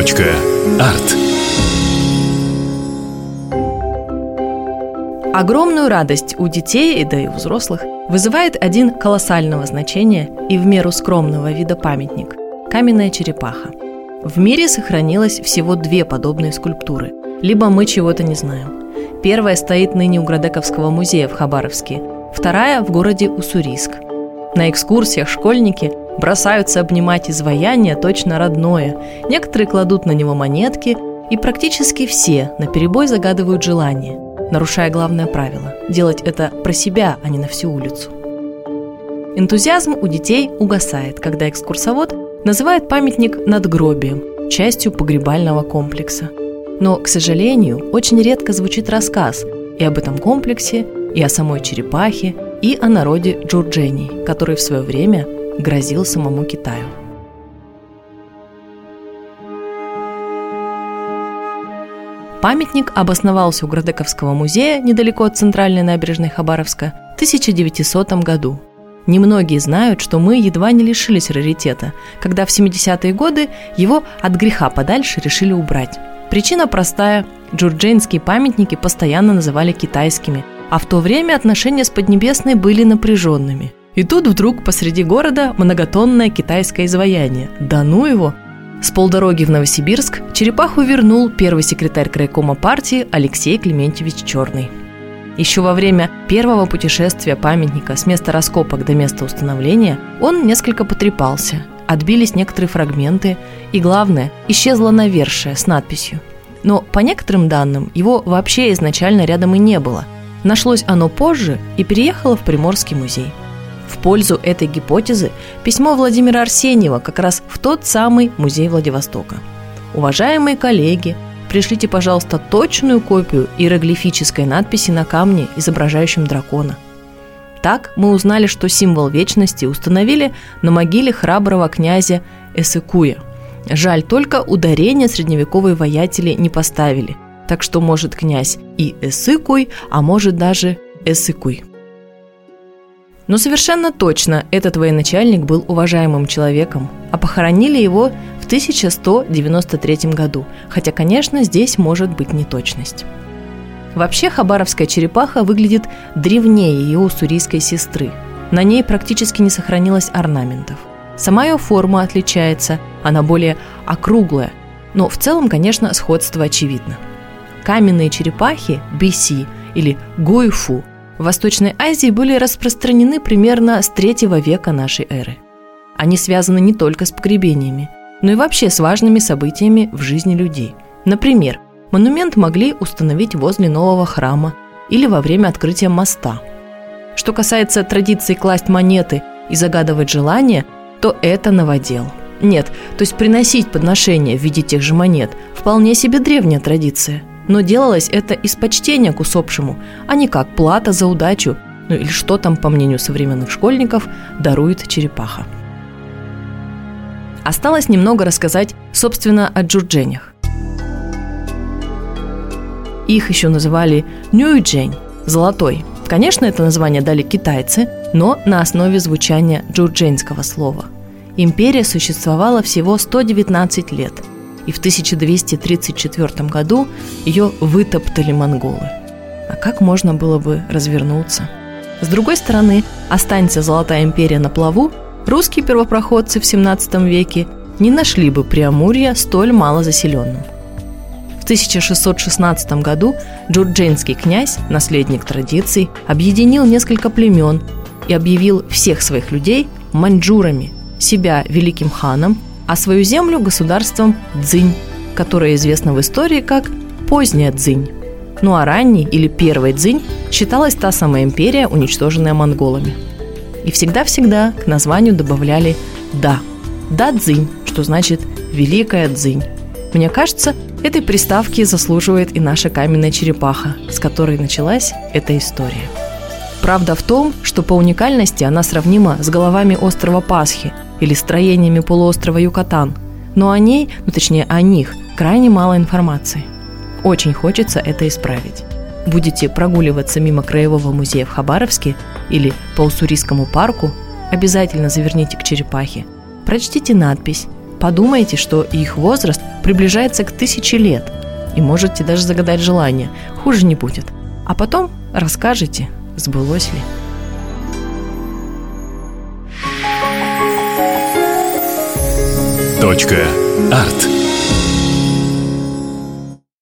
Арт. Огромную радость у детей, да и у взрослых, вызывает один колоссального значения и в меру скромного вида памятник – каменная черепаха. В мире сохранилось всего две подобные скульптуры. Либо мы чего-то не знаем. Первая стоит ныне у Градековского музея в Хабаровске, вторая – в городе Уссурийск. На экскурсиях школьники бросаются обнимать изваяние точно родное. Некоторые кладут на него монетки, и практически все на перебой загадывают желание, нарушая главное правило – делать это про себя, а не на всю улицу. Энтузиазм у детей угасает, когда экскурсовод называет памятник надгробием, частью погребального комплекса. Но, к сожалению, очень редко звучит рассказ и об этом комплексе, и о самой черепахе, и о народе джурджений, который в свое время грозил самому Китаю. Памятник обосновался у Градековского музея недалеко от центральной набережной Хабаровска в 1900 году. Немногие знают, что мы едва не лишились раритета, когда в 70-е годы его от греха подальше решили убрать. Причина простая – джурджейнские памятники постоянно называли китайскими, а в то время отношения с Поднебесной были напряженными – и тут вдруг посреди города многотонное китайское изваяние. Да ну его! С полдороги в Новосибирск черепаху вернул первый секретарь крайкома партии Алексей Клементьевич Черный. Еще во время первого путешествия памятника с места раскопок до места установления он несколько потрепался, отбились некоторые фрагменты, и главное, исчезла навершие с надписью. Но по некоторым данным его вообще изначально рядом и не было. Нашлось оно позже и переехало в Приморский музей – в пользу этой гипотезы письмо Владимира Арсеньева как раз в тот самый музей Владивостока. Уважаемые коллеги, пришлите, пожалуйста, точную копию иероглифической надписи на камне, изображающем дракона. Так мы узнали, что символ вечности установили на могиле храброго князя Эсыкуя. Жаль, только ударение средневековые воятели не поставили, так что может князь и Эсыкуй, а может даже Эсыкуй. Но совершенно точно этот военачальник был уважаемым человеком, а похоронили его в 1193 году, хотя, конечно, здесь может быть неточность. Вообще хабаровская черепаха выглядит древнее ее уссурийской сестры. На ней практически не сохранилось орнаментов. Сама ее форма отличается, она более округлая, но в целом, конечно, сходство очевидно. Каменные черепахи, биси или гуйфу в Восточной Азии были распространены примерно с третьего века нашей эры. Они связаны не только с погребениями, но и вообще с важными событиями в жизни людей. Например, монумент могли установить возле нового храма или во время открытия моста. Что касается традиции класть монеты и загадывать желания, то это новодел. Нет, то есть приносить подношения в виде тех же монет – вполне себе древняя традиция – но делалось это из почтения к усопшему, а не как плата за удачу, ну или что там, по мнению современных школьников, дарует черепаха. Осталось немного рассказать, собственно, о джурдженях. Их еще называли Нюйджень – «золотой». Конечно, это название дали китайцы, но на основе звучания джурдженского слова. Империя существовала всего 119 лет – и в 1234 году ее вытоптали монголы. А как можно было бы развернуться? С другой стороны, останься Золотая империя на плаву, русские первопроходцы в 17 веке не нашли бы Преамурья столь мало заселенным. В 1616 году джурдженский князь, наследник традиций, объединил несколько племен и объявил всех своих людей маньчжурами, себя великим ханом а свою землю государством Цзинь, которое известно в истории как поздняя Цзинь. Ну а ранний или первый Цзинь считалась та самая империя, уничтоженная монголами. И всегда-всегда к названию добавляли «да». «Да Цзинь», что значит «великая Цзинь». Мне кажется, этой приставки заслуживает и наша каменная черепаха, с которой началась эта история. Правда в том, что по уникальности она сравнима с головами острова Пасхи – или строениями полуострова Юкатан, но о ней, ну точнее о них, крайне мало информации. Очень хочется это исправить. Будете прогуливаться мимо Краевого музея в Хабаровске или по Уссурийскому парку, обязательно заверните к черепахе, прочтите надпись, Подумайте, что их возраст приближается к тысяче лет, и можете даже загадать желание. Хуже не будет. А потом расскажете, сбылось ли. Точка. Арт.